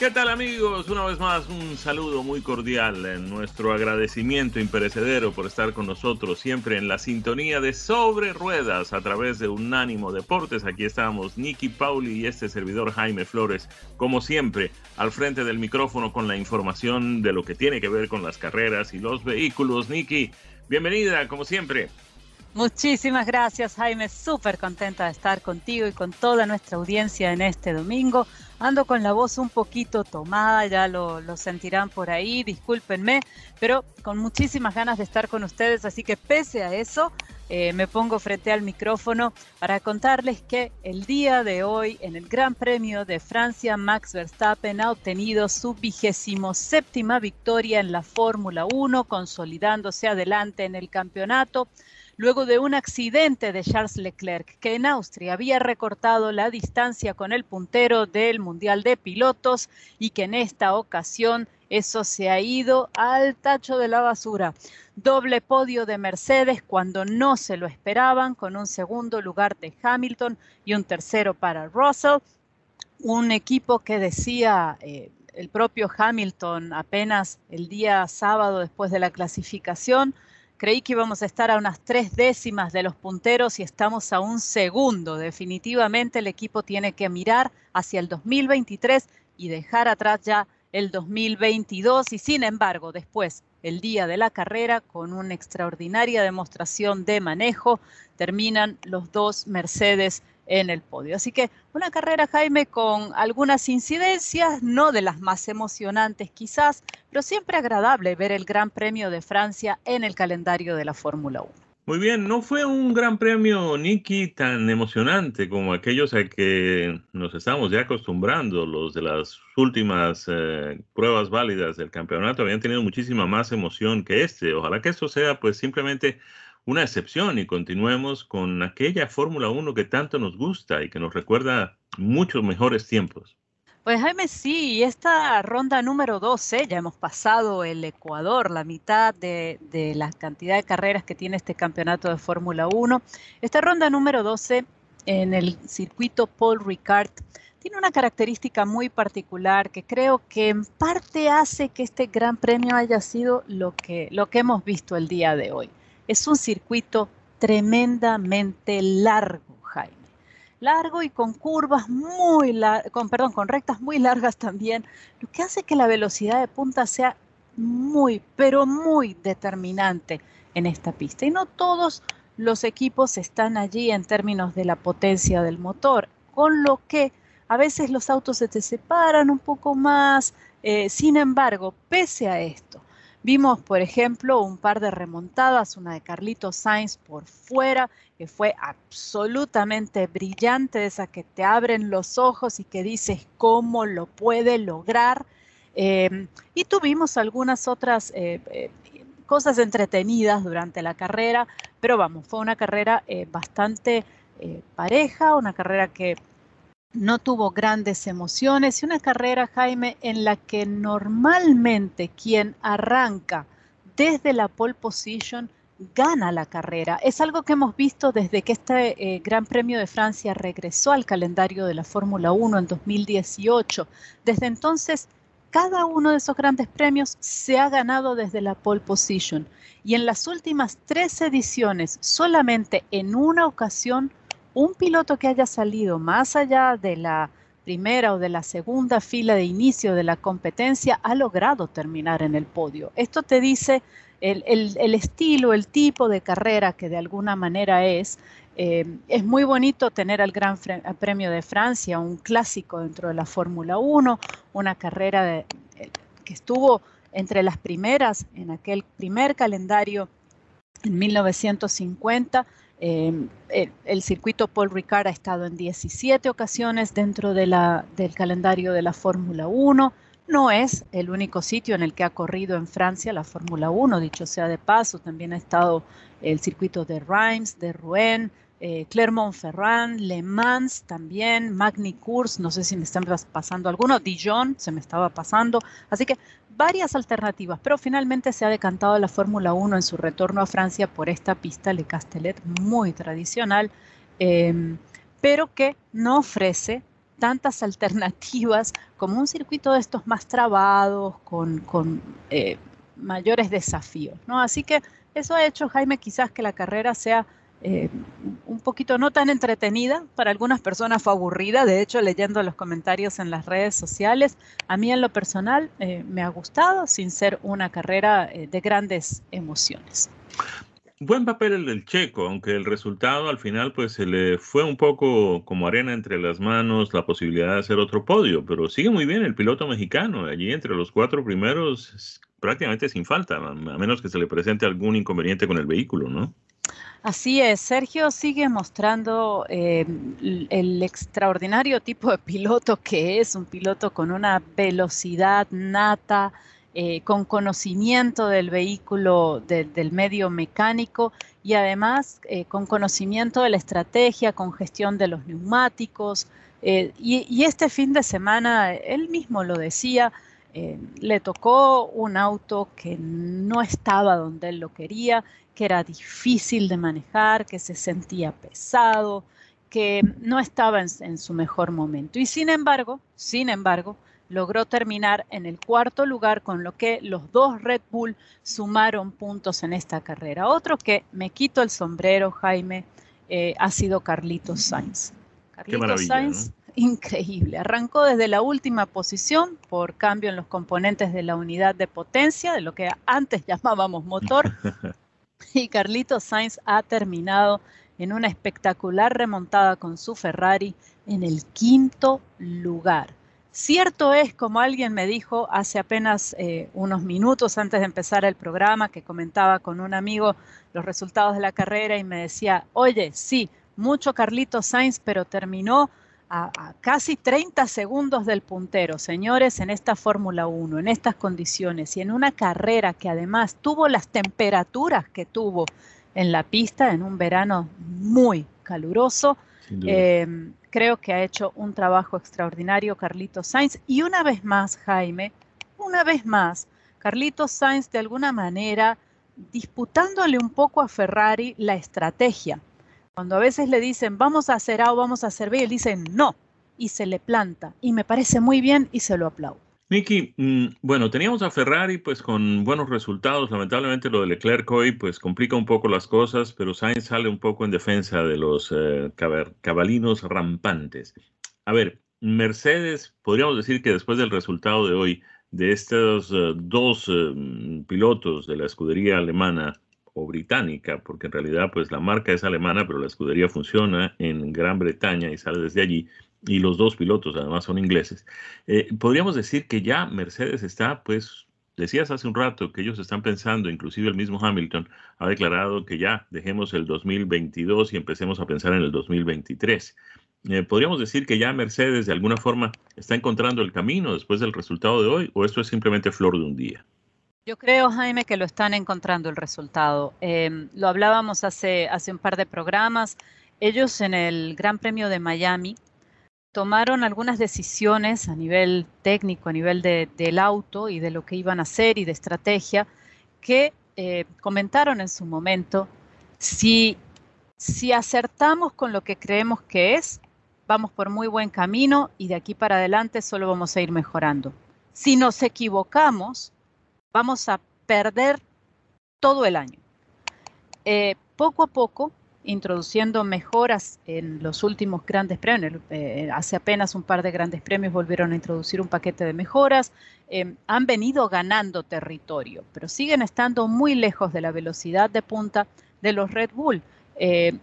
¿Qué tal amigos? Una vez más un saludo muy cordial, en nuestro agradecimiento imperecedero por estar con nosotros siempre en la sintonía de Sobre Ruedas a través de Unánimo Deportes. Aquí estamos Nicky Pauli y este servidor Jaime Flores, como siempre, al frente del micrófono con la información de lo que tiene que ver con las carreras y los vehículos. Nicky, bienvenida, como siempre. Muchísimas gracias Jaime, súper contenta de estar contigo y con toda nuestra audiencia en este domingo. Ando con la voz un poquito tomada, ya lo, sentirán por ahí, discúlpenme, pero con muchísimas ganas de estar con ustedes, así que pese a eso, eh, me pongo frente al micrófono para contarles que el día de hoy en el Gran Premio de Francia, Max Verstappen ha obtenido su vigésimo séptima victoria en la Fórmula 1, consolidándose adelante en el campeonato luego de un accidente de Charles Leclerc, que en Austria había recortado la distancia con el puntero del Mundial de Pilotos y que en esta ocasión eso se ha ido al tacho de la basura. Doble podio de Mercedes cuando no se lo esperaban, con un segundo lugar de Hamilton y un tercero para Russell. Un equipo que decía eh, el propio Hamilton apenas el día sábado después de la clasificación, Creí que íbamos a estar a unas tres décimas de los punteros y estamos a un segundo. Definitivamente el equipo tiene que mirar hacia el 2023 y dejar atrás ya el 2022 y sin embargo después el día de la carrera con una extraordinaria demostración de manejo terminan los dos Mercedes en el podio. Así que una carrera, Jaime, con algunas incidencias, no de las más emocionantes quizás, pero siempre agradable ver el Gran Premio de Francia en el calendario de la Fórmula 1. Muy bien, no fue un gran premio, Nicky, tan emocionante como aquellos a que nos estamos ya acostumbrando. Los de las últimas eh, pruebas válidas del campeonato habían tenido muchísima más emoción que este. Ojalá que esto sea pues simplemente una excepción y continuemos con aquella Fórmula 1 que tanto nos gusta y que nos recuerda muchos mejores tiempos. Pues Jaime, sí, esta ronda número 12, ya hemos pasado el Ecuador, la mitad de, de la cantidad de carreras que tiene este campeonato de Fórmula 1. Esta ronda número 12 en el circuito Paul Ricard tiene una característica muy particular que creo que en parte hace que este gran premio haya sido lo que, lo que hemos visto el día de hoy. Es un circuito tremendamente largo, Jaime. Largo y con curvas muy con perdón, con rectas muy largas también, lo que hace que la velocidad de punta sea muy, pero muy determinante en esta pista. Y no todos los equipos están allí en términos de la potencia del motor, con lo que a veces los autos se te separan un poco más. Eh, sin embargo, pese a esto, Vimos, por ejemplo, un par de remontadas, una de Carlitos Sainz por fuera, que fue absolutamente brillante, esa que te abren los ojos y que dices cómo lo puede lograr. Em, y tuvimos algunas otras eh, eh, cosas entretenidas durante la carrera, pero vamos, fue una carrera eh, bastante pareja, una carrera que no tuvo grandes emociones y una carrera, Jaime, en la que normalmente quien arranca desde la pole position gana la carrera. Es algo que hemos visto desde que este eh, Gran Premio de Francia regresó al calendario de la Fórmula 1 en 2018. Desde entonces, cada uno de esos grandes premios se ha ganado desde la pole position. Y en las últimas tres ediciones, solamente en una ocasión un piloto que haya salido más allá de la, primera o de la segunda fila de inicio de la competencia ha logrado terminar en el podio. Esto te dice el, estilo, el tipo de carrera que de alguna manera es. Eh, es muy bonito tener al Gran Premio de Francia, un clásico dentro de la Fórmula 1, una carrera eh, que estuvo entre las primeras en aquel primer calendario en 1950 Em, el, circuito Paul Ricard ha estado en 17 ocasiones dentro del calendario de la Fórmula 1. No es el único sitio en el que ha corrido en Francia la Fórmula 1, dicho sea de paso. También ha estado el circuito de Reims, de Rouen, eh, Clermont-Ferrand, Le Mans también, Magny Cours, no sé si me están pasando alguno, Dijon se me estaba pasando. Así que varias alternativas, pero finalmente se ha decantado la Fórmula 1 en su retorno a Francia por esta pista Le Castellet muy tradicional, em, pero que no ofrece tantas alternativas como un circuito de estos más trabados, con, eh, mayores desafíos. ¿no? Así que eso ha hecho, Jaime, quizás que la carrera sea eh, un poquito no tan entretenida, para algunas personas fue aburrida, de hecho leyendo los comentarios en las redes sociales, a mí en lo personal eh, me ha gustado sin ser una carrera eh, de grandes emociones. Buen papel el del checo, aunque el resultado al final pues se le fue un poco como arena entre las manos la posibilidad de hacer otro podio, pero sigue muy bien el piloto mexicano, allí entre los cuatro primeros prácticamente sin falta, a menos que se le presente algún inconveniente con el vehículo, ¿no? Así es, Sergio sigue mostrando eh, el extraordinario tipo de piloto que es, un piloto con una velocidad nata, eh, con conocimiento del vehículo, del medio mecánico y además eh, con conocimiento de la estrategia, con gestión de los neumáticos. y, este fin de semana, él mismo lo decía, le tocó un auto que no estaba donde él lo quería que era difícil de manejar, que se sentía pesado, que no estaba en, su mejor momento. Y sin embargo, sin embargo, logró terminar en el cuarto lugar, con lo que los dos Red Bull sumaron puntos en esta carrera. Otro que me quito el sombrero, Jaime, eh, ha sido Carlitos Sainz. Carlitos Sainz, increíble. Arrancó desde la última posición por cambio en los componentes de la unidad de potencia, de lo que antes llamábamos motor. y Carlitos Sainz ha terminado en una espectacular remontada con su Ferrari en el quinto lugar. Cierto es, como alguien me dijo hace apenas eh, unos minutos antes de empezar el programa, que comentaba con un amigo los resultados de la carrera y me decía, oye, sí, mucho Carlitos Sainz, pero terminó a, casi 30 segundos del puntero, señores, en esta Fórmula 1, en estas condiciones y en una carrera que además tuvo las temperaturas que tuvo en la pista en un verano muy caluroso. Em, creo que ha hecho un trabajo extraordinario Carlitos Sainz y una vez más, Jaime, una vez más, Carlitos Sainz de alguna manera disputándole un poco a Ferrari la estrategia cuando a veces le dicen, vamos a hacer A o vamos a hacer B, él dice no, y se le planta. Y me parece muy bien y se lo aplaudo. Nicky, mm, bueno, teníamos a Ferrari pues con buenos resultados. Lamentablemente lo de Leclerc hoy pues complica un poco las cosas, pero Sainz sale un poco en defensa de los eh, cabalinos rampantes. A ver, Mercedes, podríamos decir que después del resultado de hoy, de estos eh, dos eh, pilotos de la escudería alemana, o británica, porque en realidad pues la marca es alemana, pero la escudería funciona en Gran Bretaña y sale desde allí, y los dos pilotos además son ingleses. Eh, podríamos decir que ya Mercedes está pues Decías hace un rato que ellos están pensando, inclusive el mismo Hamilton ha declarado que ya dejemos el 2022 y empecemos a pensar en el 2023. Eh, ¿Podríamos decir que ya Mercedes de alguna forma está encontrando el camino después del resultado de hoy o esto es simplemente flor de un día? Yo creo, Jaime, que lo están encontrando el resultado. Em, lo hablábamos hace, hace un par de programas. Ellos en el Gran Premio de Miami tomaron algunas decisiones a nivel técnico, a nivel del auto y de lo que iban a hacer y de estrategia, que eh, comentaron en su momento, si, si acertamos con lo que creemos que es, vamos por muy buen camino y de aquí para adelante solo vamos a ir mejorando. Si nos equivocamos, vamos a perder todo el año. Eh, poco a poco introduciendo mejoras en los últimos grandes premios. Eh, hace apenas un par de grandes premios volvieron a introducir un paquete de mejoras. Eh, han venido ganando territorio, pero siguen estando muy lejos de la velocidad de punta de los Red Bull.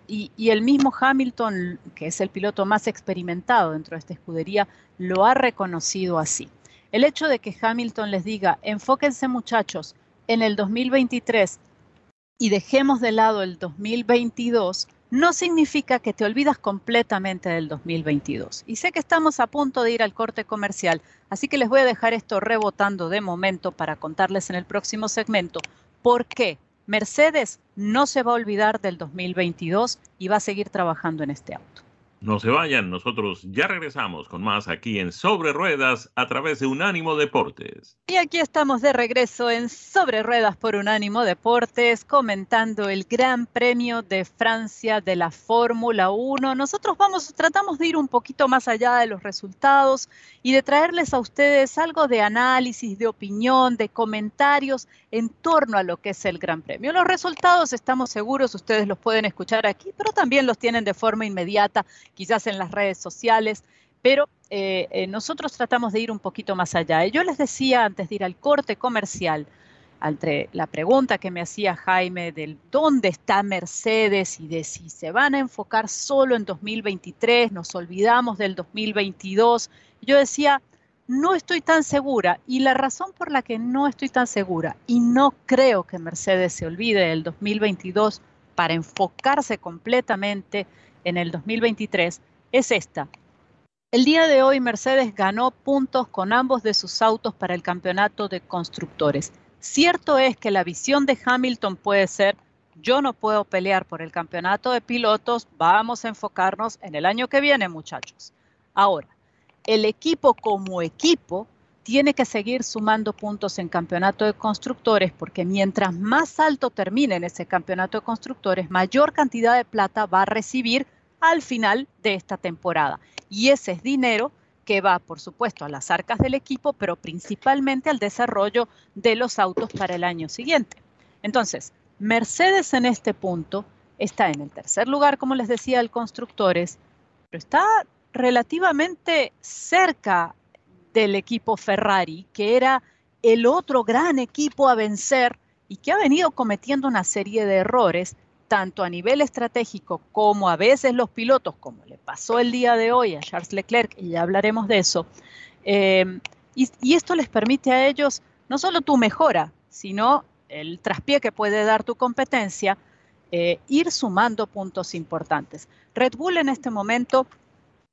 Y, el mismo Hamilton, que es el piloto más experimentado dentro de esta escudería, lo ha reconocido así. El hecho de que Hamilton les diga, enfóquense muchachos, en el 2023 y dejemos de lado el 2022, no significa que te olvidas completamente del 2022. Y sé que estamos a punto de ir al corte comercial, así que les voy a dejar esto rebotando de momento para contarles en el próximo segmento por qué Mercedes no se va a olvidar del 2022 y va a seguir trabajando en este auto. No se vayan, nosotros ya regresamos con más aquí en Sobre Ruedas a través de Unánimo Deportes. Y aquí estamos de regreso en Sobre Ruedas por Unánimo Deportes, comentando el Gran Premio de Francia de la Fórmula 1. Nosotros vamos, tratamos de ir un poquito más allá de los resultados y de traerles a ustedes algo de análisis, de opinión, de comentarios en torno a lo que es el Gran Premio. Los resultados, estamos seguros, ustedes los pueden escuchar aquí, pero también los tienen de forma inmediata quizás en las redes sociales, pero eh, eh, nosotros tratamos de ir un poquito más allá. Yo les decía antes de ir al corte comercial, entre la pregunta que me hacía Jaime del dónde está Mercedes y de si se van a enfocar solo en 2023, nos olvidamos del 2022, yo decía, no estoy tan segura y la razón por la que no estoy tan segura y no creo que Mercedes se olvide del 2022 para enfocarse completamente en el 2023 es esta. El día de hoy Mercedes ganó puntos con ambos de sus autos para el campeonato de constructores. Cierto es que la visión de Hamilton puede ser, yo no puedo pelear por el campeonato de pilotos, vamos a enfocarnos en el año que viene, muchachos. Ahora, el equipo como equipo tiene que seguir sumando puntos en campeonato de constructores porque mientras más alto termine en ese campeonato de constructores, mayor cantidad de plata va a recibir al final de esta temporada. Y ese es dinero que va, por supuesto, a las arcas del equipo, pero principalmente al desarrollo de los autos para el año siguiente. Entonces, Mercedes en este punto está en el tercer lugar, como les decía, el constructores, pero está relativamente cerca del equipo Ferrari, que era el otro gran equipo a vencer y que ha venido cometiendo una serie de errores tanto a nivel estratégico como a veces los pilotos, como le pasó el día de hoy a Charles Leclerc, y ya hablaremos de eso, em, y, esto les permite a ellos no solo tu mejora, sino el traspié que puede dar tu competencia, eh, ir sumando puntos importantes. Red Bull en este momento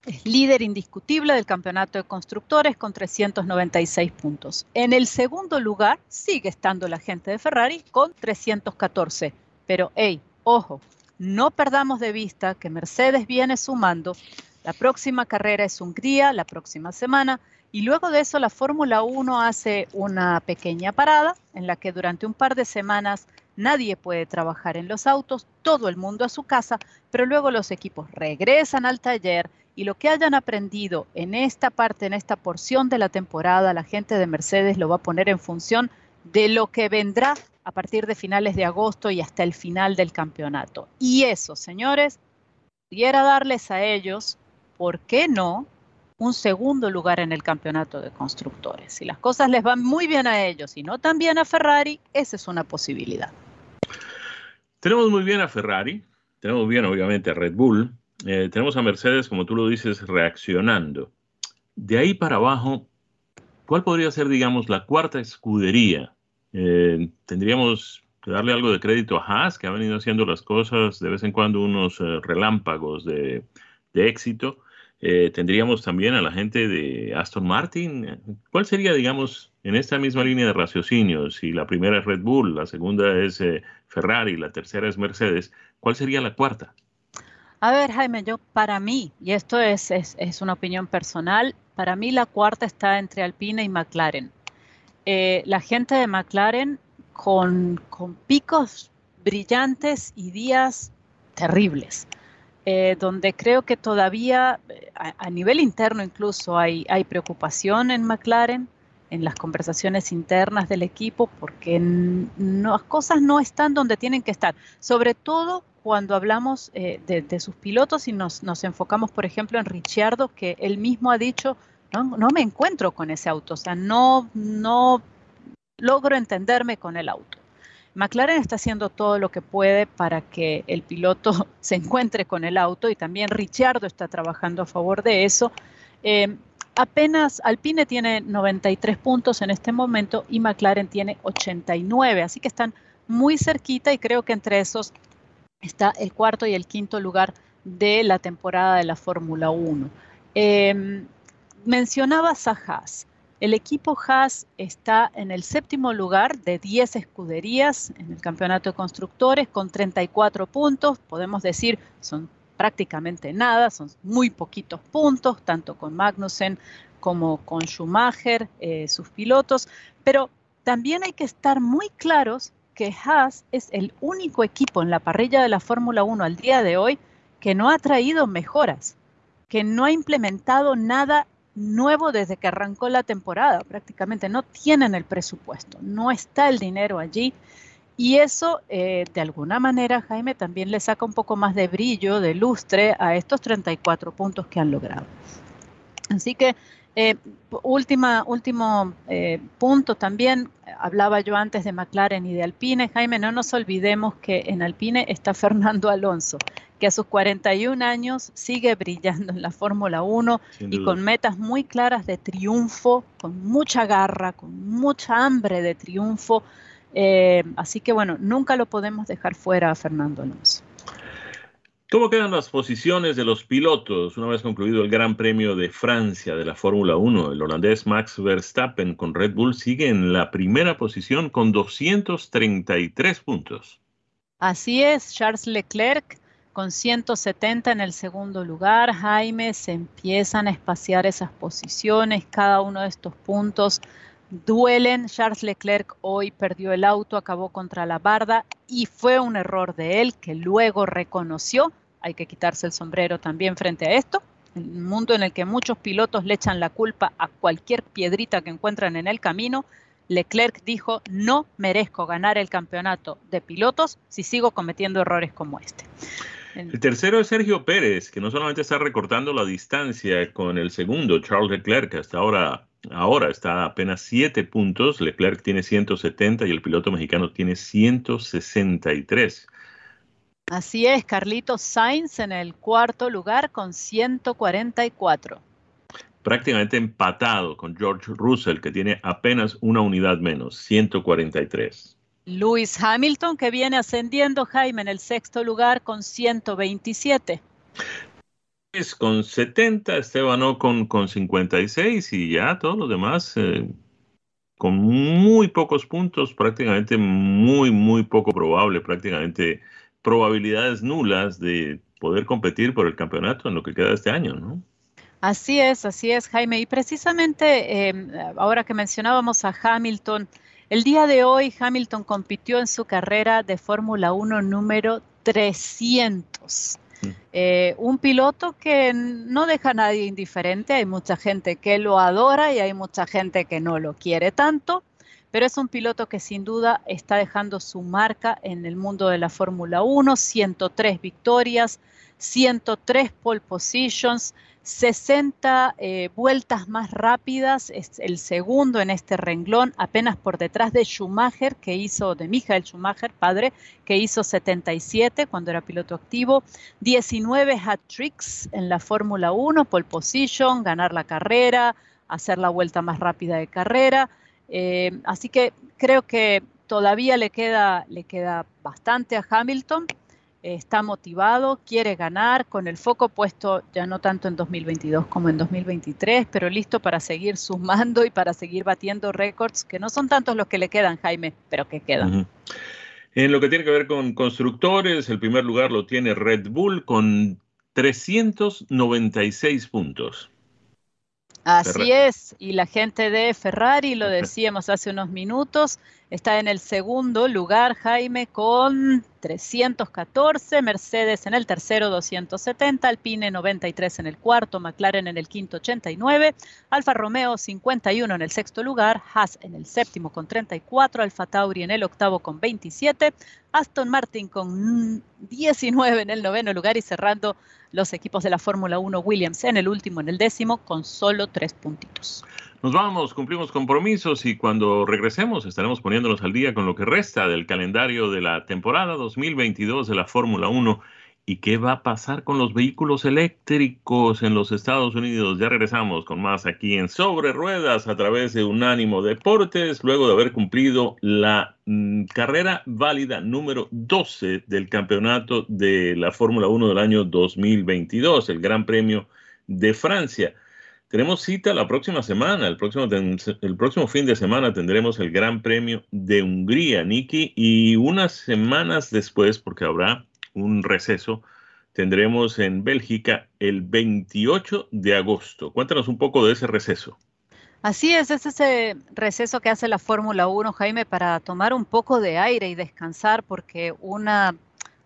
es líder indiscutible del campeonato de constructores con 396 puntos. En el segundo lugar sigue estando la gente de Ferrari con 314. Pero, hey, Ojo, no perdamos de vista que Mercedes viene sumando. La próxima carrera es Hungría, la próxima semana, y luego de eso la Fórmula 1 hace una pequeña parada en la que durante un par de semanas nadie puede trabajar en los autos, todo el mundo a su casa, pero luego los equipos regresan al taller y lo que hayan aprendido en esta parte, en esta porción de la temporada, la gente de Mercedes lo va a poner en función de lo que vendrá a partir de finales de agosto y hasta el final del campeonato. Y eso, señores, pudiera darles a ellos, ¿por qué no? un segundo lugar en el campeonato de constructores. Si las cosas les van muy bien a ellos y no tan bien a Ferrari, esa es una posibilidad. Tenemos muy bien a Ferrari, tenemos bien obviamente a Red Bull, eh, tenemos a Mercedes, como tú lo dices, reaccionando. De ahí para abajo, ¿cuál podría ser, digamos, la cuarta escudería eh, tendríamos que darle algo de crédito a Haas, que ha venido haciendo las cosas de vez en cuando unos eh, relámpagos de, éxito. Eh, tendríamos también a la gente de Aston Martin. ¿Cuál sería, digamos, en esta misma línea de raciocinio, si la primera es Red Bull, la segunda es Ferrari, la tercera es Mercedes, ¿cuál sería la cuarta? A ver, Jaime, yo para mí, y esto es, es una opinión personal, para mí la cuarta está entre Alpine y McLaren. Eh, la gente de McLaren con, picos brillantes y días terribles, eh, donde creo que todavía eh, a, nivel interno incluso hay, hay, preocupación en McLaren, en las conversaciones internas del equipo, porque las cosas no están donde tienen que estar, sobre todo cuando hablamos eh, de, sus pilotos y nos, enfocamos, por ejemplo, en Ricciardo, que él mismo ha dicho, no, me encuentro con ese auto, o sea, no, no logro entenderme con el auto. McLaren está haciendo todo lo que puede para que el piloto se encuentre con el auto y también Ricciardo está trabajando a favor de eso. Eh, apenas Alpine tiene 93 puntos en este momento y McLaren tiene 89, así que están muy cerquita y creo que entre esos está el cuarto y el quinto lugar de la temporada de la Fórmula 1. Em, mencionabas a Haas. El equipo Haas está en el séptimo lugar de 10 escuderías en el campeonato de constructores con 34 puntos. Podemos decir, son prácticamente nada, son muy poquitos puntos, tanto con Magnussen como con Schumacher, eh, sus pilotos, pero también hay que estar muy claros que Haas es el único equipo en la parrilla de la Fórmula 1 al día de hoy que no ha traído mejoras, que no ha implementado nada nuevo desde que arrancó la temporada, prácticamente no tienen el presupuesto, no está el dinero allí y eso, eh, de alguna manera, Jaime, también le saca un poco más de brillo, de lustre a estos 34 puntos que han logrado. Así que, eh, última, último eh, punto también, hablaba yo antes de McLaren y de Alpine. Jaime, no nos olvidemos que en Alpine está Fernando Alonso, que a sus 41 años sigue brillando en la Fórmula 1 y con metas muy claras de triunfo, con mucha garra, con mucha hambre de triunfo. Eh, así que bueno, nunca lo podemos dejar fuera a Fernando Alonso. ¿Cómo quedan las posiciones de los pilotos una vez concluido el Gran Premio de Francia de la Fórmula 1? El holandés Max Verstappen con Red Bull sigue en la primera posición con 233 puntos. Así es, Charles Leclerc con 170 en el segundo lugar. Jaime, se empiezan a espaciar esas posiciones, cada uno de estos puntos duelen. Charles Leclerc hoy perdió el auto, acabó contra la barda y fue un error de él que luego reconoció. Hay que quitarse el sombrero también frente a esto. Un mundo en el que muchos pilotos le echan la culpa a cualquier piedrita que encuentran en el camino, Leclerc dijo, no merezco ganar el campeonato de pilotos si sigo cometiendo errores como este. El tercero es Sergio Pérez, que no solamente está recortando la distancia con el segundo, Charles Leclerc, hasta ahora Ahora está a apenas 7 puntos, Leclerc tiene 170 y el piloto mexicano tiene 163. Así es, Carlitos Sainz en el cuarto lugar con 144. Prácticamente empatado con George Russell, que tiene apenas una unidad menos, 143. Lewis Hamilton, que viene ascendiendo, Jaime, en el sexto lugar con 127 con 70, Esteban Ocon con 56 y ya todos los demás eh, con muy pocos puntos, prácticamente muy, muy poco probable, prácticamente probabilidades nulas de poder competir por el campeonato en lo que queda de este año, ¿no? Así es, así es, Jaime. Y precisamente em, ahora que mencionábamos a Hamilton, el día de hoy Hamilton compitió en su carrera de Fórmula 1 número 300. Eh, un piloto que no deja a nadie indiferente, hay mucha gente que lo adora y hay mucha gente que no lo quiere tanto, pero es un piloto que sin duda está dejando su marca en el mundo de la Fórmula 1, 103 victorias, 103 pole positions, 60 eh, vueltas más rápidas, es el segundo en este renglón, apenas por detrás de Schumacher, que hizo, de Michael Schumacher, padre, que hizo 77 cuando era piloto activo, 19 hat-tricks en la Fórmula 1, pole position, ganar la carrera, hacer la vuelta más rápida de carrera. Eh, así que creo que todavía le queda, le queda bastante a Hamilton está motivado, quiere ganar, con el foco puesto ya no tanto en 2022 como en 2023, pero listo para seguir sumando y para seguir batiendo récords, que no son tantos los que le quedan, Jaime, pero que quedan. En lo que tiene que ver con constructores, el primer lugar lo tiene Red Bull con 396 puntos. Así es, y la gente de Ferrari, lo decíamos hace unos minutos, Está en el segundo lugar Jaime con 314, Mercedes en el tercero 270, Alpine 93 en el cuarto, McLaren en el quinto 89, Alfa Romeo 51 en el sexto lugar, Haas en el séptimo con 34, Alfa Tauri en el octavo con 27, Aston Martin con 19 en el noveno lugar y cerrando los equipos de la Fórmula 1 Williams en el último, en el décimo, con solo tres puntitos. Nos vamos, cumplimos compromisos y cuando regresemos estaremos poniéndonos al día con lo que resta del calendario de la temporada 2022 de la Fórmula 1 y qué va a pasar con los vehículos eléctricos en los Estados Unidos. Ya regresamos con más aquí en Sobre Ruedas a través de Unánimo Deportes, luego de haber cumplido la mm, carrera válida número 12 del campeonato de la Fórmula 1 del año 2022, el Gran Premio de Francia. Tenemos cita la próxima semana, el próximo, el próximo fin de semana tendremos el Gran Premio de Hungría, Niki, y unas semanas después, porque habrá un receso, tendremos en Bélgica el 28 de agosto. Cuéntanos un poco de ese receso. Así es, es ese receso que hace la Fórmula 1, Jaime, para tomar un poco de aire y descansar, porque una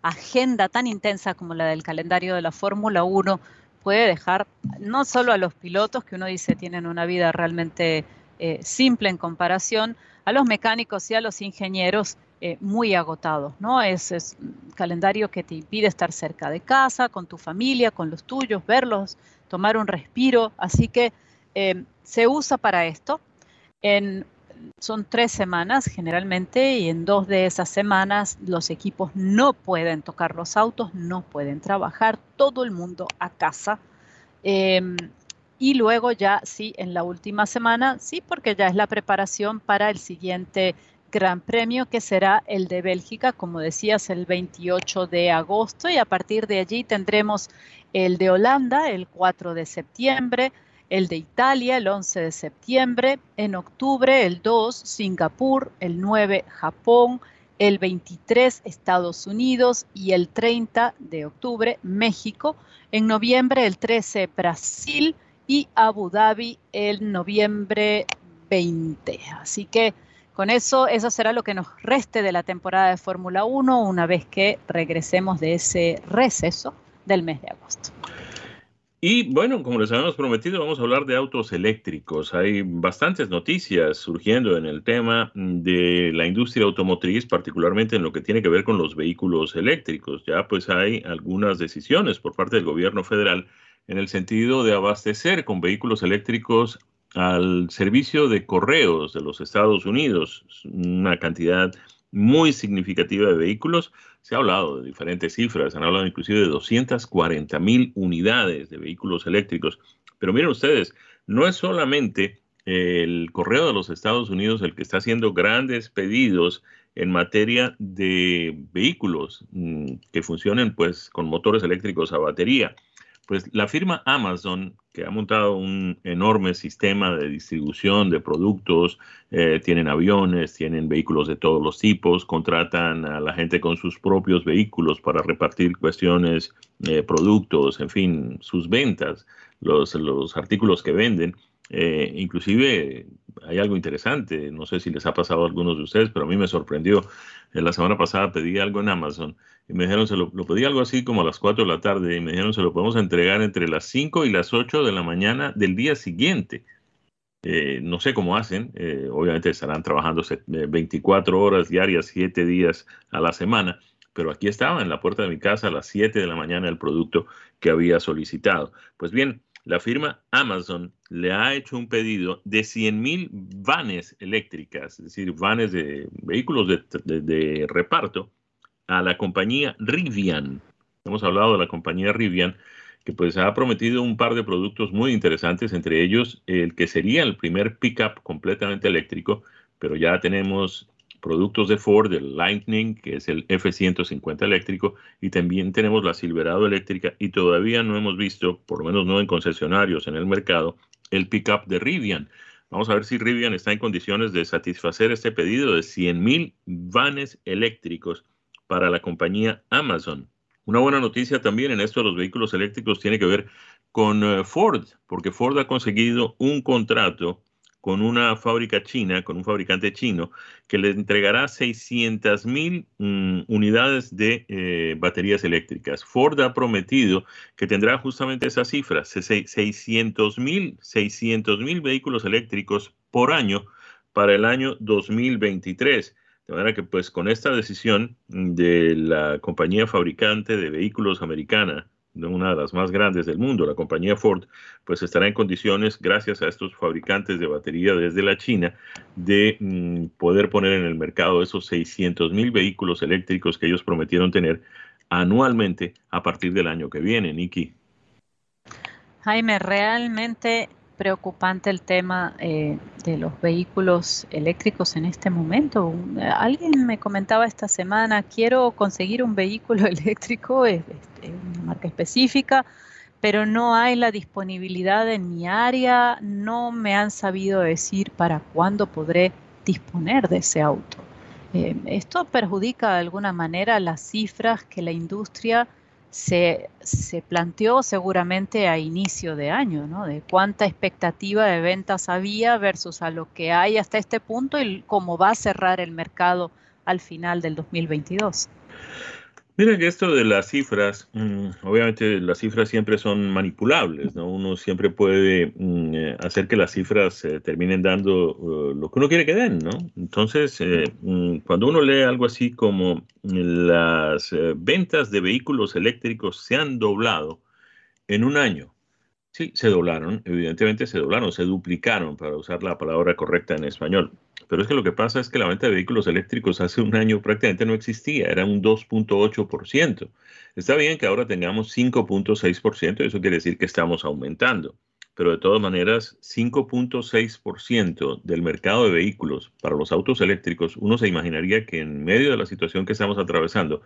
agenda tan intensa como la del calendario de la Fórmula 1 puede dejar no solo a los pilotos, que uno dice tienen una vida realmente eh, simple en comparación, a los mecánicos y a los ingenieros eh, muy agotados, ¿no? Es, un calendario que te impide estar cerca de casa, con tu familia, con los tuyos, verlos, tomar un respiro, así que eh, se usa para esto. En son tres semanas generalmente y en dos de esas semanas los equipos no pueden tocar los autos, no pueden trabajar, todo el mundo a casa. Em, y luego ya sí, en la última semana, sí, porque ya es la preparación para el siguiente Gran Premio que será el de Bélgica, como decías, el 28 de agosto y a partir de allí tendremos el de Holanda el 4 de septiembre, el de Italia el 11 de septiembre, en octubre el 2 Singapur, el 9 Japón, el 23 Estados Unidos y el 30 de octubre México, en noviembre el 13 Brasil y Abu Dhabi el noviembre 20. Así que con eso, eso será lo que nos reste de la temporada de Fórmula 1 una vez que regresemos de ese receso del mes de agosto. Y bueno, como les habíamos prometido, vamos a hablar de autos eléctricos. Hay bastantes noticias surgiendo en el tema de la industria automotriz, particularmente en lo que tiene que ver con los vehículos eléctricos. Ya pues hay algunas decisiones por parte del gobierno federal en el sentido de abastecer con vehículos eléctricos al servicio de correos de los Estados Unidos, una cantidad muy significativa de vehículos se ha hablado de diferentes cifras, se han hablado inclusive de 240 mil unidades de vehículos eléctricos. Pero miren ustedes, no es solamente el correo de los Estados Unidos el que está haciendo grandes pedidos en materia de vehículos mm, que funcionen pues con motores eléctricos a batería. Pues la firma Amazon, que ha montado un enorme sistema de distribución de productos, eh, tienen aviones, tienen vehículos de todos los tipos, contratan a la gente con sus propios vehículos para repartir cuestiones, eh, productos, en fin, sus ventas, los, los artículos que venden. Eh, inclusive hay algo interesante, no sé si les ha pasado a algunos de ustedes, pero a mí me sorprendió. la semana pasada pedí algo en Amazon y me dijeron, se lo, pedí algo así como a las 4 de la tarde y me dijeron, se lo podemos entregar entre las 5 y las 8 de la mañana del día siguiente. Eh, no sé cómo hacen, eh, obviamente estarán trabajando 24 horas diarias, 7 días a la semana, pero aquí estaba en la puerta de mi casa a las 7 de la mañana el producto que había solicitado. Pues bien, la firma Amazon le ha hecho un pedido de 100.000 vanes eléctricas, es decir, vanes de vehículos de, reparto, a la compañía Rivian. Hemos hablado de la compañía Rivian, que pues ha prometido un par de productos muy interesantes, entre ellos el que sería el primer pickup completamente eléctrico, pero ya tenemos productos de Ford, el Lightning, que es el F-150 eléctrico, y también tenemos la Silverado eléctrica, y todavía no hemos visto, por lo menos no en concesionarios en el mercado, el pickup de Rivian. Vamos a ver si Rivian está en condiciones de satisfacer este pedido de 100.000 vanes eléctricos para la compañía Amazon. Una buena noticia también en esto de los vehículos eléctricos tiene que ver con eh, Ford, porque Ford ha conseguido un contrato con una fábrica china, con un fabricante chino, que le entregará 600 mil mm, unidades de eh, baterías eléctricas. Ford ha prometido que tendrá justamente esa cifra, 600 mil 600 mil vehículos eléctricos por año para el año 2023. De manera que pues con esta decisión de la compañía fabricante de vehículos americana, una de las más grandes del mundo, la compañía Ford, pues estará en condiciones, gracias a estos fabricantes de batería desde la China, de mm, poder poner en el mercado esos 600 mil vehículos eléctricos que ellos prometieron tener anualmente a partir del año que viene, Nikki. Jaime, realmente preocupante el tema eh, de los vehículos eléctricos en este momento. Alguien me comentaba esta semana, quiero conseguir un vehículo eléctrico, es, una marca específica, pero no hay la disponibilidad en mi área, no me han sabido decir para cuándo podré disponer de ese auto. Eh, esto perjudica de alguna manera las cifras que la industria se, planteó seguramente a inicio de año, ¿no? De cuánta expectativa de ventas había versus a lo que hay hasta este punto y cómo va a cerrar el mercado al final del 2022. Mira que esto de las cifras, mm, obviamente las cifras siempre son manipulables, ¿no? Uno siempre puede mm, eh, hacer que las cifras eh, terminen dando uh, lo que uno quiere que den, ¿no? Entonces, eh, mm, cuando uno lee algo así como las ventas de vehículos eléctricos se han doblado en un año, sí, se doblaron, evidentemente se doblaron, se duplicaron, para usar la palabra correcta en español. Pero es que lo que pasa es que la venta de vehículos eléctricos hace un año prácticamente no existía, era un 2.8%. Está bien que ahora tengamos 5.6%, eso quiere decir que estamos aumentando. Pero de todas maneras, 5.6% del mercado de vehículos para los autos eléctricos, uno se imaginaría que en medio de la situación que estamos atravesando,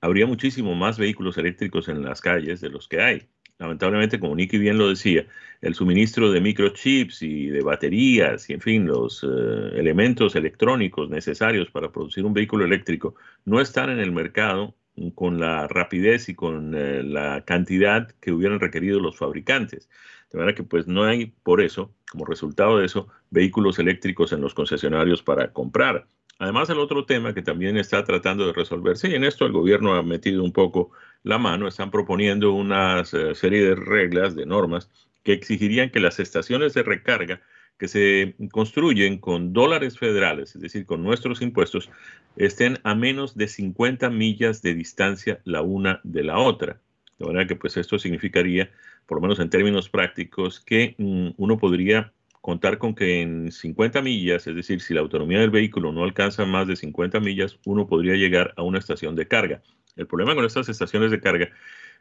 habría muchísimo más vehículos eléctricos en las calles de los que hay lamentablemente, como Nicky bien lo decía, el suministro de microchips y de baterías y, en fin, los eh, elementos electrónicos necesarios para producir un vehículo eléctrico no están en el mercado con la rapidez y con eh, la cantidad que hubieran requerido los fabricantes. De manera que pues no hay por eso, como resultado de eso, vehículos eléctricos en los concesionarios para comprar. Además, el otro tema que también está tratando de resolverse, y en esto el gobierno ha metido un poco la mano, están proponiendo una eh, serie de reglas, de normas, que exigirían que las estaciones de recarga que se construyen con dólares federales, es decir, con nuestros impuestos, estén a menos de 50 millas de distancia la una de la otra. De manera que pues esto significaría, por lo menos en términos prácticos, que mm, uno podría contar con que en 50 millas, es decir, si la autonomía del vehículo no alcanza más de 50 millas, uno podría llegar a una estación de carga. El problema con estas estaciones de carga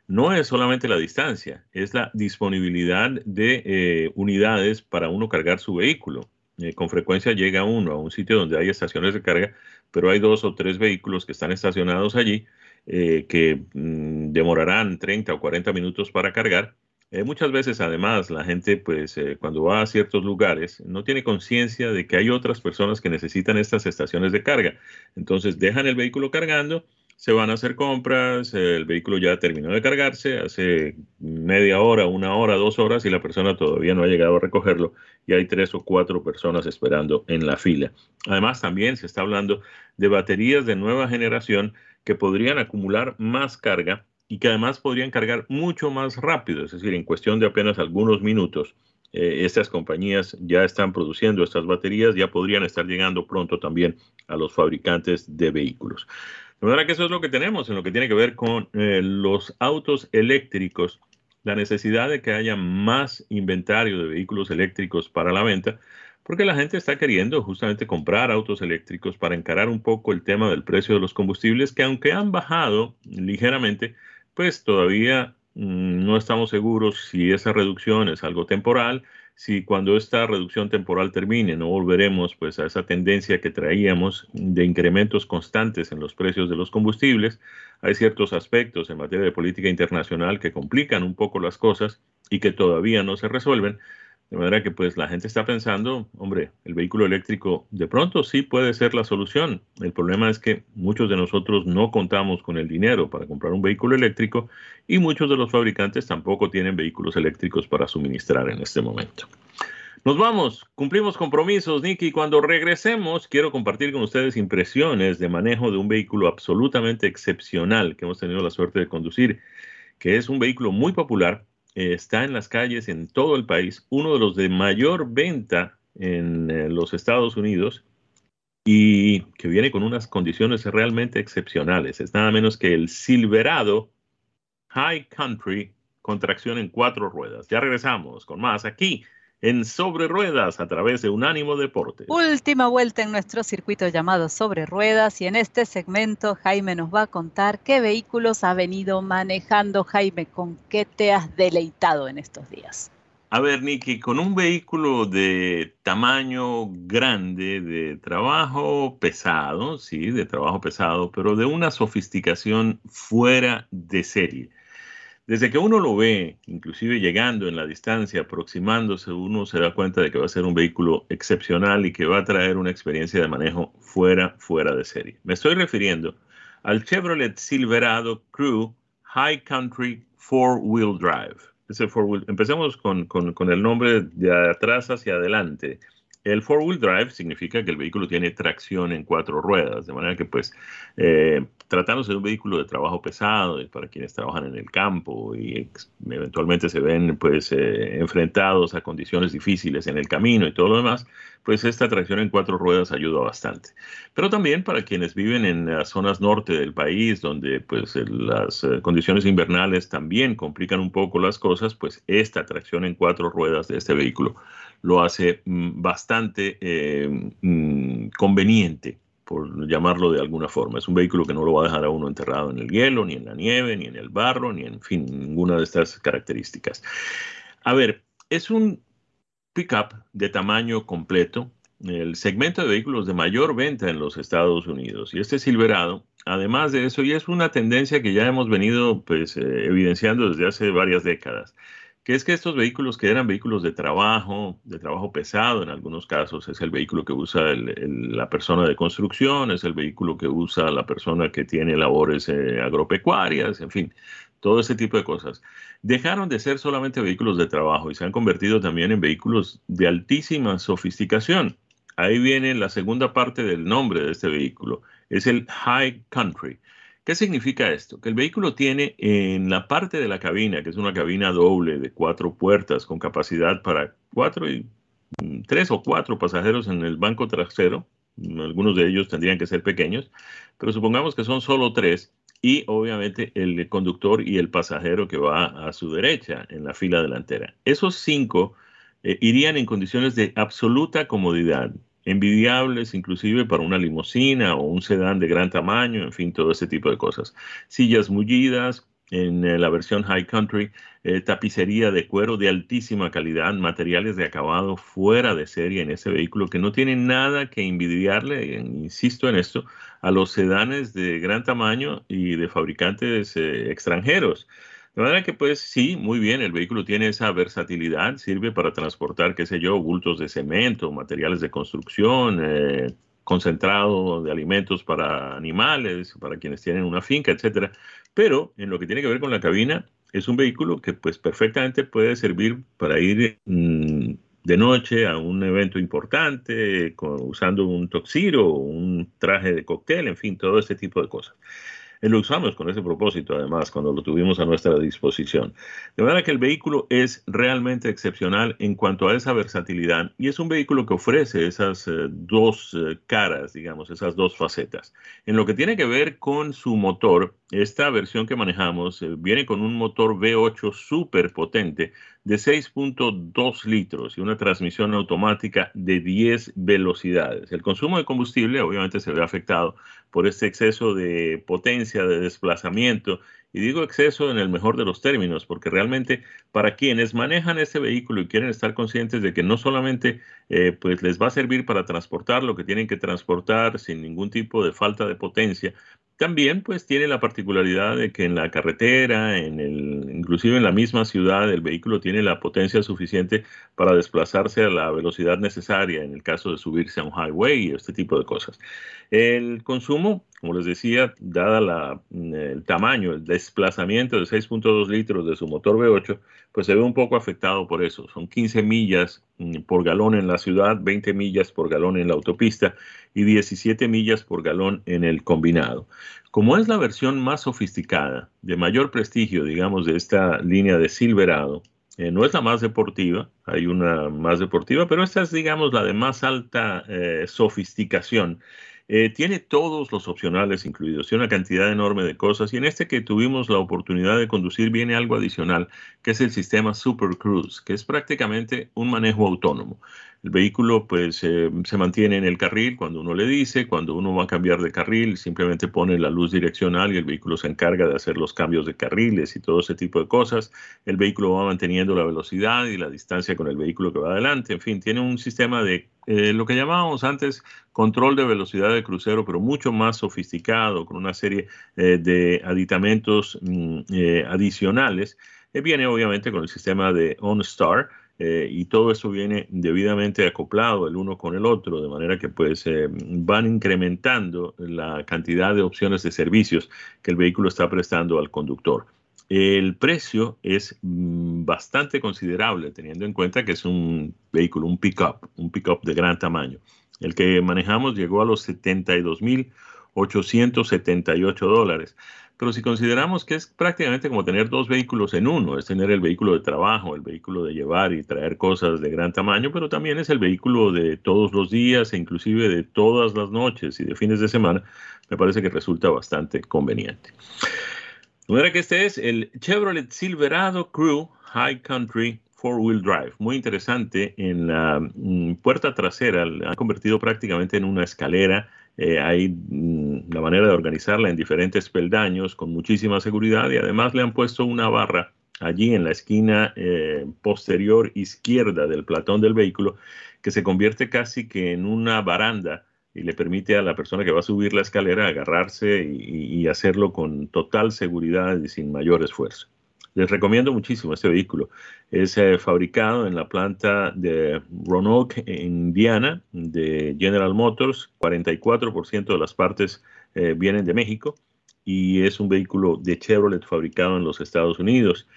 no es solamente la distancia, es la disponibilidad de eh, unidades para uno cargar su vehículo. Eh, con frecuencia llega uno a un sitio donde hay estaciones de carga, pero hay dos o tres vehículos que están estacionados allí eh, que mm, demorarán 30 o 40 minutos para cargar eh, muchas veces, además, la gente, pues, eh, cuando va a ciertos lugares, no tiene conciencia de que hay otras personas que necesitan estas estaciones de carga. Entonces, dejan el vehículo cargando, se van a hacer compras, el vehículo ya terminó de cargarse, hace media hora, una hora, dos horas, y la persona todavía no ha llegado a recogerlo, y hay tres o cuatro personas esperando en la fila. Además, también se está hablando de baterías de nueva generación que podrían acumular más carga y que además podrían cargar mucho más rápido, es decir, en cuestión de apenas algunos minutos. Eh, estas compañías ya están produciendo estas baterías, ya podrían estar llegando pronto también a los fabricantes de vehículos. De manera que eso es lo que tenemos en lo que tiene que ver con eh, los autos eléctricos, la necesidad de que haya más inventario de vehículos eléctricos para la venta, porque la gente está queriendo justamente comprar autos eléctricos para encarar un poco el tema del precio de los combustibles, que aunque han bajado ligeramente, pues todavía mm, no estamos seguros si esa reducción es algo temporal, si cuando esta reducción temporal termine no volveremos pues a esa tendencia que traíamos de incrementos constantes en los precios de los combustibles. Hay ciertos aspectos en materia de política internacional que complican un poco las cosas y que todavía no se resuelven, de manera que pues la gente está pensando, hombre, el vehículo eléctrico de pronto sí puede ser la solución. El problema es que muchos de nosotros no contamos con el dinero para comprar un vehículo eléctrico y muchos de los fabricantes tampoco tienen vehículos eléctricos para suministrar en este momento. Nos vamos, cumplimos compromisos, Nicky. Cuando regresemos, quiero compartir con ustedes impresiones de manejo de un vehículo absolutamente excepcional que hemos tenido la suerte de conducir, que es un vehículo muy popular, eh, está en las calles en todo el país, uno de los de mayor venta en eh, los Estados Unidos y que viene con unas condiciones realmente excepcionales. Es nada menos que el Silverado High Country con tracción en cuatro ruedas. Ya regresamos con más aquí en Sobre Ruedas a través de Unánimo Deportes. Última vuelta en nuestro circuito llamado Sobre Ruedas y en este segmento Jaime nos va a contar qué vehículos ha venido manejando. Jaime, ¿con qué te has deleitado en estos días? A ver, Nicky, con un vehículo de tamaño grande, de trabajo pesado, sí, de trabajo pesado, pero de una sofisticación fuera de serie. Desde que uno lo ve, inclusive llegando en la distancia, aproximándose, uno se da cuenta de que va a ser un vehículo excepcional y que va a traer una experiencia de manejo fuera, fuera de serie. Me estoy refiriendo al Chevrolet Silverado Crew High Country Four Wheel Drive. Ese empecemos con, con el nombre de atrás hacia adelante. El four-wheel drive significa que el vehículo tiene tracción en cuatro ruedas, de manera que pues eh, tratándose de un vehículo de trabajo pesado, para quienes trabajan en el campo y eventualmente se ven pues eh, enfrentados a condiciones difíciles en el camino y todo lo demás, pues esta tracción en cuatro ruedas ayuda bastante. Pero también para quienes viven en las zonas norte del país, donde pues las eh, condiciones invernales también complican un poco las cosas, pues esta tracción en cuatro ruedas de este vehículo lo hace mm, bastante eh, mm, conveniente, por llamarlo de alguna forma. Es un vehículo que no lo va a dejar a uno enterrado en el hielo, ni en la nieve, ni en el barro, ni en fin, ninguna de estas características. A ver, es un pickup de tamaño completo, el segmento de vehículos de mayor venta en los Estados Unidos. Y este Silverado, además de eso, y es una tendencia que ya hemos venido pues, eh, evidenciando desde hace varias décadas que es que estos vehículos que eran vehículos de trabajo, de trabajo pesado en algunos casos, es el vehículo que usa la persona de construcción, es el vehículo que usa la persona que tiene labores eh, agropecuarias, en fin, todo ese tipo de cosas. Dejaron de ser solamente vehículos de trabajo y se han convertido también en vehículos de altísima sofisticación. Ahí viene la segunda parte del nombre de este vehículo, es el High Country. ¿Qué significa esto? Que el vehículo tiene en la parte de la cabina, que es una cabina doble de cuatro puertas con capacidad para cuatro y mm, tres o cuatro pasajeros en el banco trasero. Algunos de ellos tendrían que ser pequeños, pero supongamos que son solo tres y obviamente el conductor y el pasajero que va a su derecha en la fila delantera. Esos cinco eh, irían en condiciones de absoluta comodidad envidiables inclusive para una limusina o un sedán de gran tamaño, en fin, todo ese tipo de cosas. Sillas mullidas, en eh, la versión High Country, eh, tapicería de cuero de altísima calidad, materiales de acabado fuera de serie en ese vehículo que no tiene nada que envidiarle, insisto en esto, a los sedanes de gran tamaño y de fabricantes eh, extranjeros. De manera que, pues sí, muy bien, el vehículo tiene esa versatilidad, sirve para transportar, qué sé yo, bultos de cemento, materiales de construcción, eh, concentrado de alimentos para animales, para quienes tienen una finca, etcétera. Pero en lo que tiene que ver con la cabina, es un vehículo que pues perfectamente puede servir para ir mm, de noche a un evento importante, usando un toxiro, un traje de cóctel, en fin, todo este tipo de cosas lo usamos con ese propósito, además, cuando lo tuvimos a nuestra disposición. De manera que el vehículo es realmente excepcional en cuanto a esa versatilidad y es un vehículo que ofrece esas eh, dos eh, caras, digamos, esas dos facetas. En lo que tiene que ver con su motor, esta versión que manejamos eh, viene con un motor V8 súper potente de 6.2 litros y una transmisión automática de 10 velocidades. El consumo de combustible obviamente se ve afectado por este exceso de potencia, de desplazamiento, y digo exceso en el mejor de los términos, porque realmente para quienes manejan este vehículo y quieren estar conscientes de que no solamente eh, pues les va a servir para transportar lo que tienen que transportar sin ningún tipo de falta de potencia, también pues tiene la particularidad de que en la carretera, en el, inclusive en la misma ciudad, el vehículo tiene la potencia suficiente para desplazarse a la velocidad necesaria en el caso de subirse a un highway y este tipo de cosas. El consumo como les decía, dada la, el tamaño, el desplazamiento de 6.2 litros de su motor V8, pues se ve un poco afectado por eso. Son 15 millas mm, por galón en la ciudad, 20 millas por galón en la autopista y 17 millas por galón en el combinado. Como es la versión más sofisticada, de mayor prestigio, digamos, de esta línea de Silverado, eh, no es la más deportiva, hay una más deportiva, pero esta es, digamos, la de más alta eh, sofisticación. Eh, tiene todos los opcionales incluidos, tiene una cantidad enorme de cosas y en este que tuvimos la oportunidad de conducir viene algo adicional, que es el sistema Super Cruise, que es prácticamente un manejo autónomo. El vehículo pues eh, se mantiene en el carril cuando uno le dice, cuando uno va a cambiar de carril, simplemente pone la luz direccional y el vehículo se encarga de hacer los cambios de carriles y todo ese tipo de cosas. El vehículo va manteniendo la velocidad y la distancia con el vehículo que va adelante. En fin, tiene un sistema de eh, lo que llamábamos antes control de velocidad de crucero, pero mucho más sofisticado, con una serie eh, de aditamentos mm, adicionales. viene obviamente con el sistema de OnStar eh, y todo eso viene debidamente acoplado el uno con el otro, de manera que pues eh, van incrementando la cantidad de opciones de servicios que el vehículo está prestando al conductor. El precio es mm, bastante considerable teniendo en cuenta que es un vehículo, un pickup, un pickup de gran tamaño. El que manejamos llegó a los 72.878 dólares. Pero si consideramos que es prácticamente como tener dos vehículos en uno, es tener el vehículo de trabajo, el vehículo de llevar y traer cosas de gran tamaño, pero también es el vehículo de todos los días e inclusive de todas las noches y de fines de semana, me parece que resulta bastante conveniente. De que este es el Chevrolet Silverado Crew High Country Four Wheel Drive. Muy interesante. En la mm, puerta trasera la han convertido prácticamente en una escalera eh, hay mm, la manera de organizarla en diferentes peldaños con muchísima seguridad y además le han puesto una barra allí en la esquina eh, posterior izquierda del platón del vehículo que se convierte casi que en una baranda y le permite a la persona que va a subir la escalera agarrarse y hacerlo con total seguridad y sin mayor esfuerzo. Les recomiendo muchísimo este vehículo. Es eh, fabricado en la planta de Roanoke, Indiana, de General Motors. 44% de las partes eh, vienen de México y es un vehículo de Chevrolet fabricado en los Estados Unidos.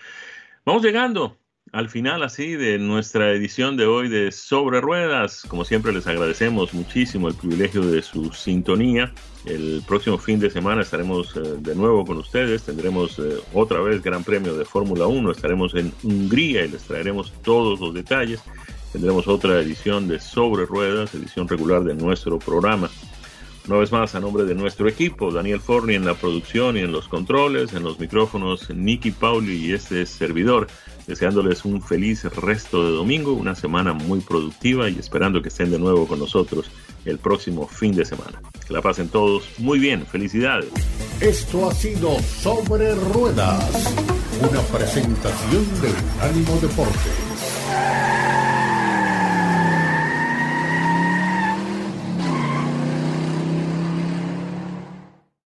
Vamos llegando al final así de nuestra edición de hoy de Sobre Ruedas. Como siempre les agradecemos muchísimo el privilegio de su sintonía. El próximo fin de semana estaremos eh, de nuevo con ustedes. Tendremos eh, otra vez Gran Premio de Fórmula 1. Estaremos en Hungría y les traeremos todos los detalles. Tendremos otra edición de Sobre Ruedas, edición regular de nuestro programa. Una vez más, a nombre de nuestro equipo, Daniel Forni en la producción y en los controles, en los micrófonos, Nicky Pauli y este servidor deseándoles un feliz resto de domingo, una semana muy productiva y esperando que estén de nuevo con nosotros el próximo fin de semana. Que la pasen todos muy bien, felicidades. Esto ha sido Sobre Ruedas, una presentación de Ánimo Deportes.